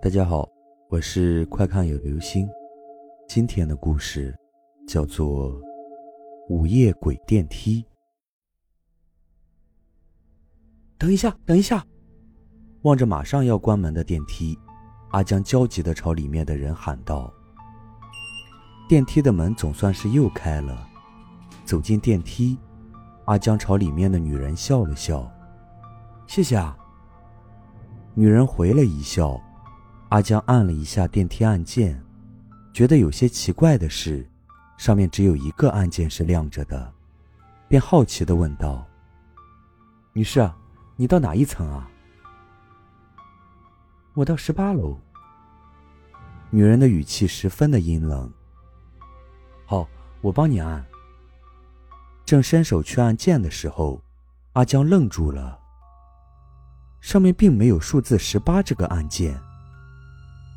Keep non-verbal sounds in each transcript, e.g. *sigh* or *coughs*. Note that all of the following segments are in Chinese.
大家好，我是快看有流星。今天的故事叫做《午夜鬼电梯》。等一下，等一下！望着马上要关门的电梯，阿江焦急的朝里面的人喊道：“电梯的门总算是又开了。”走进电梯，阿江朝里面的女人笑了笑：“谢谢啊。”女人回了一笑。阿江按了一下电梯按键，觉得有些奇怪的是，上面只有一个按键是亮着的，便好奇的问道：“女士，你到哪一层啊？”“我到十八楼。”女人的语气十分的阴冷。“好，我帮你按。”正伸手去按键的时候，阿江愣住了。上面并没有数字十八这个按键。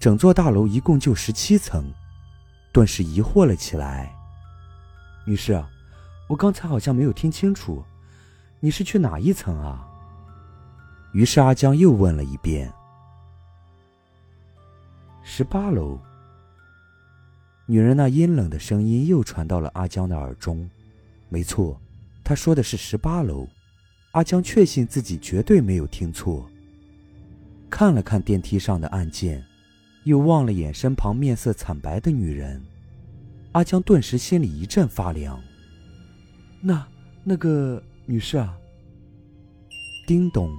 整座大楼一共就十七层，顿时疑惑了起来。女士，我刚才好像没有听清楚，你是去哪一层啊？于是阿江又问了一遍。十八楼。女人那阴冷的声音又传到了阿江的耳中。没错，她说的是十八楼。阿江确信自己绝对没有听错。看了看电梯上的按键。又望了眼身旁面色惨白的女人，阿江顿时心里一阵发凉。那那个女士啊，叮咚。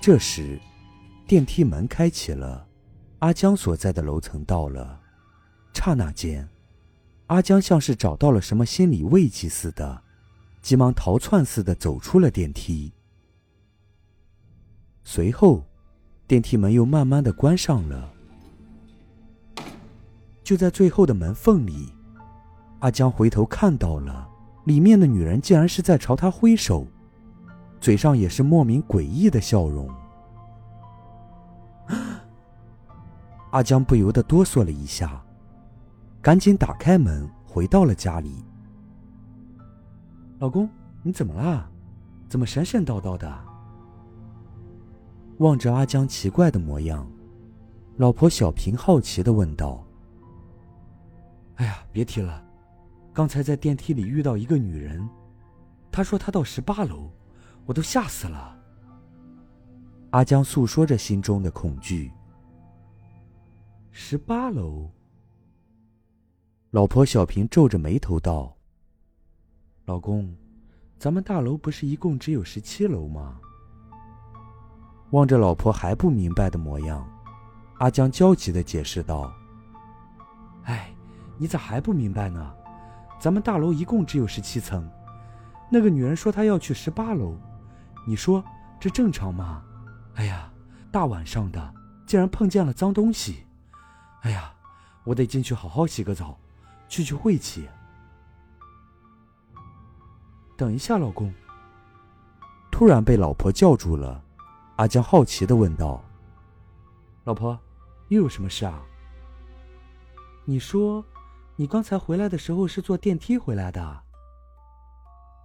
这时，电梯门开启了，阿江所在的楼层到了。刹那间，阿江像是找到了什么心理慰藉似的，急忙逃窜似的走出了电梯。随后，电梯门又慢慢的关上了。就在最后的门缝里，阿江回头看到了里面的女人，竟然是在朝他挥手，嘴上也是莫名诡异的笑容。*gasps* 阿江不由得哆嗦了一下，赶紧打开门，回到了家里。老公，你怎么啦？怎么神神叨叨的？望着阿江奇怪的模样，老婆小平好奇的问道。哎呀，别提了，刚才在电梯里遇到一个女人，她说她到十八楼，我都吓死了。阿江诉说着心中的恐惧。十八楼，老婆小平皱着眉头道：“老公，咱们大楼不是一共只有十七楼吗？”望着老婆还不明白的模样，阿江焦急的解释道：“哎。”你咋还不明白呢？咱们大楼一共只有十七层，那个女人说她要去十八楼，你说这正常吗？哎呀，大晚上的竟然碰见了脏东西，哎呀，我得进去好好洗个澡，去去晦气。等一下，老公。突然被老婆叫住了，阿江好奇的问道：“老婆，又有什么事啊？”你说。你刚才回来的时候是坐电梯回来的。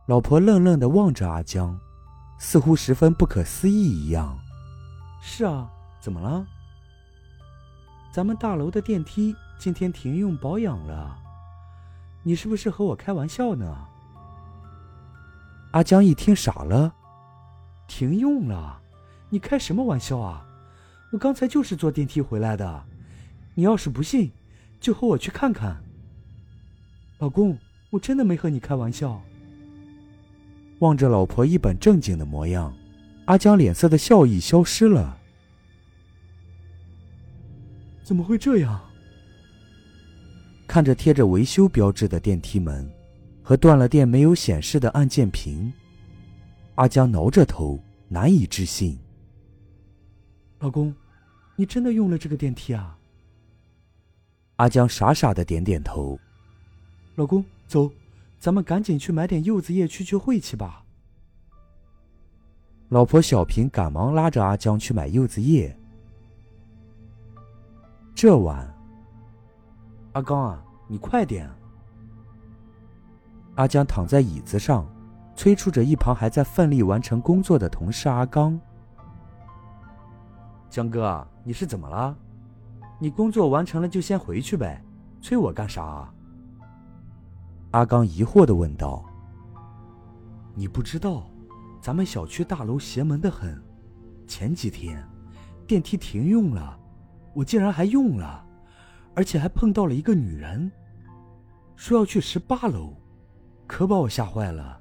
老婆愣愣的望着阿江，似乎十分不可思议一样。是啊，怎么了？咱们大楼的电梯今天停用保养了，你是不是和我开玩笑呢？阿江一听傻了，停用了？你开什么玩笑啊？我刚才就是坐电梯回来的，你要是不信，就和我去看看。老公，我真的没和你开玩笑。望着老婆一本正经的模样，阿江脸色的笑意消失了。怎么会这样？看着贴着维修标志的电梯门，和断了电没有显示的按键屏，阿江挠着头，难以置信。老公，你真的用了这个电梯啊？阿江傻傻的点点头。老公，走，咱们赶紧去买点柚子叶去去晦气吧。老婆小平赶忙拉着阿江去买柚子叶。这晚，阿刚啊，你快点！阿江躺在椅子上，催促着一旁还在奋力完成工作的同事阿刚。江哥，你是怎么了？你工作完成了就先回去呗，催我干啥？阿刚疑惑的问道。你不知道，咱们小区大楼邪门的很。前几天，电梯停用了，我竟然还用了，而且还碰到了一个女人，说要去十八楼，可把我吓坏了。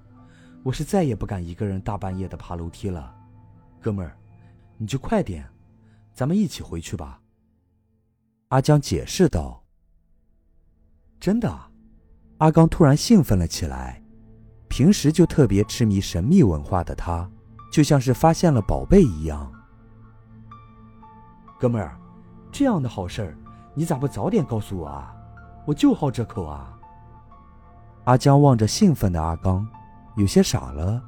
我是再也不敢一个人大半夜的爬楼梯了。哥们儿，你就快点。咱们一起回去吧。”阿江解释道。“真的？”阿刚突然兴奋了起来。平时就特别痴迷神秘文化的他，就像是发现了宝贝一样。哥们儿，这样的好事儿，你咋不早点告诉我啊？我就好这口啊！阿江望着兴奋的阿刚，有些傻了。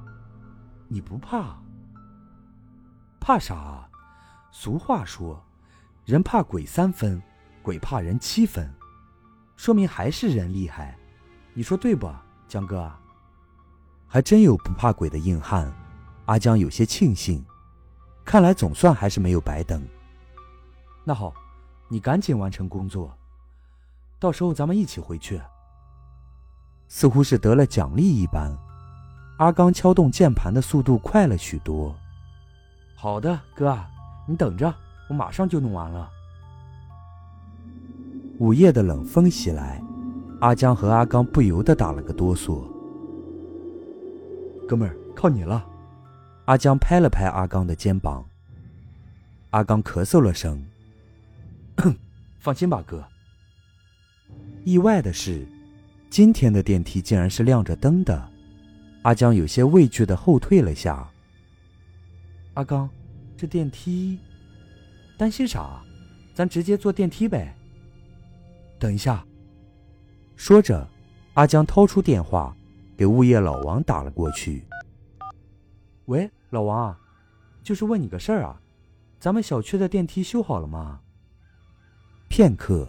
你不怕？怕啥？俗话说，人怕鬼三分，鬼怕人七分，说明还是人厉害。你说对不，江哥？还真有不怕鬼的硬汉。阿江有些庆幸，看来总算还是没有白等。那好，你赶紧完成工作，到时候咱们一起回去。似乎是得了奖励一般，阿刚敲动键盘的速度快了许多。好的，哥。你等着，我马上就弄完了。午夜的冷风袭来，阿江和阿刚不由得打了个哆嗦。哥们儿，靠你了！阿江拍了拍阿刚的肩膀。阿刚咳嗽了声：“ *coughs* 放心吧，哥。”意外的是，今天的电梯竟然是亮着灯的。阿江有些畏惧的后退了下。阿刚。这电梯，担心啥？咱直接坐电梯呗。等一下，说着，阿江掏出电话，给物业老王打了过去。喂，老王啊，就是问你个事儿啊，咱们小区的电梯修好了吗？片刻，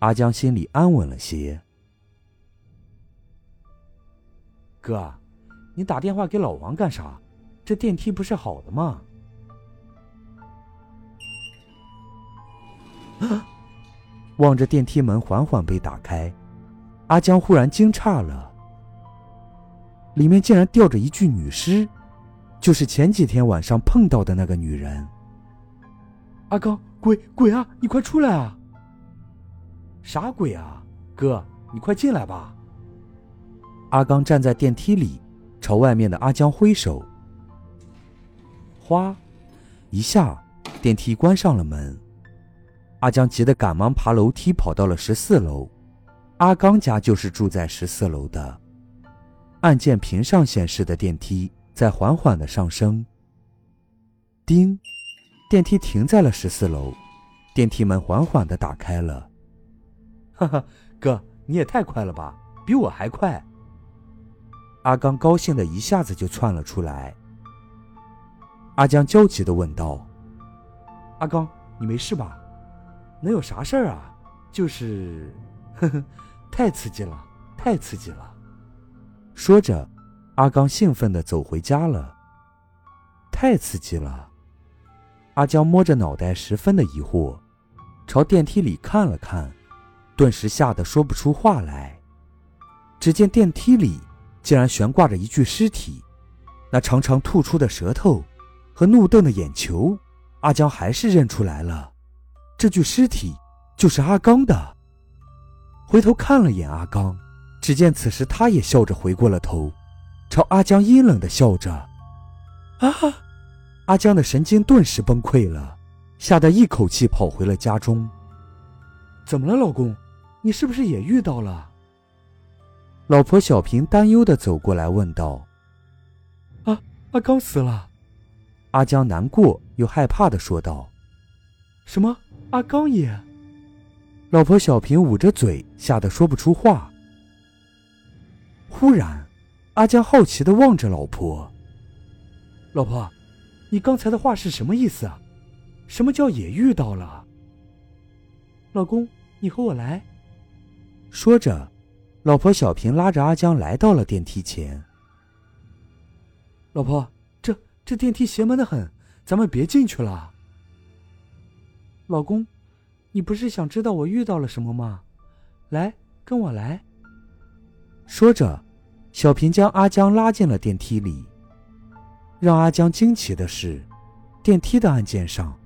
阿江心里安稳了些。哥，你打电话给老王干啥？这电梯不是好的吗？*gasps* 望着电梯门缓缓被打开，阿江忽然惊诧了。里面竟然吊着一具女尸，就是前几天晚上碰到的那个女人。阿刚，鬼鬼啊，你快出来啊！啥鬼啊，哥，你快进来吧。阿刚站在电梯里，朝外面的阿江挥手。哗，一下，电梯关上了门。阿江急得赶忙爬楼梯，跑到了十四楼。阿刚家就是住在十四楼的。按键屏上显示的电梯在缓缓的上升。叮，电梯停在了十四楼，电梯门缓缓的打开了。哈哈，哥，你也太快了吧，比我还快。阿刚高兴的一下子就窜了出来。阿江焦急的问道：“阿刚，你没事吧？”能有啥事儿啊？就是，呵呵，太刺激了，太刺激了。说着，阿刚兴奋的走回家了。太刺激了！阿江摸着脑袋，十分的疑惑，朝电梯里看了看，顿时吓得说不出话来。只见电梯里竟然悬挂着一具尸体，那长长吐出的舌头和怒瞪的眼球，阿江还是认出来了。这具尸体就是阿刚的。回头看了眼阿刚，只见此时他也笑着回过了头，朝阿江阴冷的笑着。啊！阿江的神经顿时崩溃了，吓得一口气跑回了家中。怎么了，老公？你是不是也遇到了？老婆小平担忧的走过来问道。啊！阿刚死了。阿江难过又害怕的说道。什么？阿刚也，老婆小平捂着嘴，吓得说不出话。忽然，阿江好奇的望着老婆：“老婆，你刚才的话是什么意思啊？什么叫也遇到了？”老公，你和我来。说着，老婆小平拉着阿江来到了电梯前。老婆，这这电梯邪门的很，咱们别进去了。老公，你不是想知道我遇到了什么吗？来，跟我来。说着，小平将阿江拉进了电梯里。让阿江惊奇的是，电梯的按键上，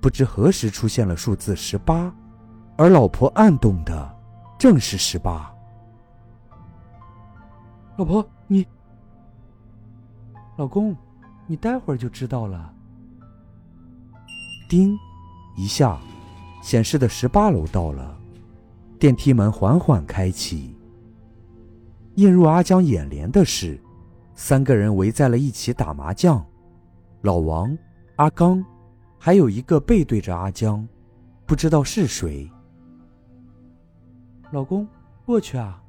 不知何时出现了数字十八，而老婆按动的正是十八。老婆，你，老公，你待会儿就知道了。叮，一下，显示的十八楼到了，电梯门缓缓开启。映入阿江眼帘的是，三个人围在了一起打麻将，老王、阿刚，还有一个背对着阿江，不知道是谁。老公，过去啊！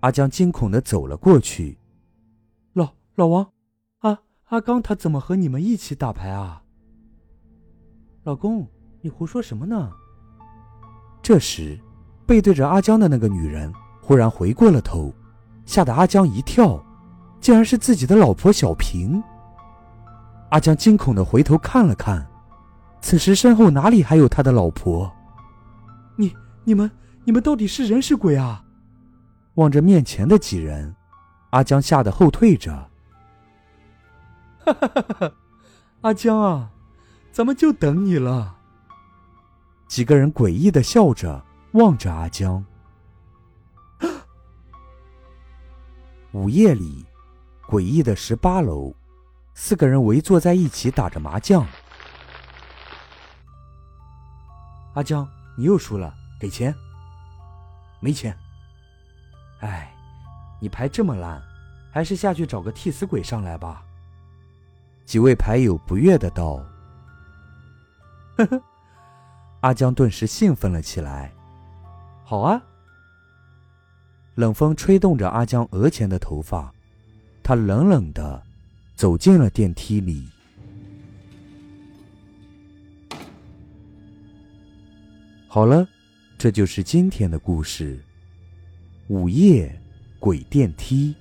阿江惊恐的走了过去。老老王，阿阿刚他怎么和你们一起打牌啊？老公，你胡说什么呢？这时，背对着阿江的那个女人忽然回过了头，吓得阿江一跳，竟然是自己的老婆小平。阿江惊恐的回头看了看，此时身后哪里还有他的老婆？你、你们、你们到底是人是鬼啊？望着面前的几人，阿江吓得后退着。*laughs* 哈哈哈哈！阿江啊！咱们就等你了。几个人诡异的笑着望着阿江。*gasps* 午夜里，诡异的十八楼，四个人围坐在一起打着麻将。阿江，你又输了，给钱。没钱。哎，你牌这么烂，还是下去找个替死鬼上来吧。几位牌友不悦的道。呵呵，阿江顿时兴奋了起来。好啊！冷风吹动着阿江额前的头发，他冷冷的走进了电梯里。好了，这就是今天的故事——午夜鬼电梯。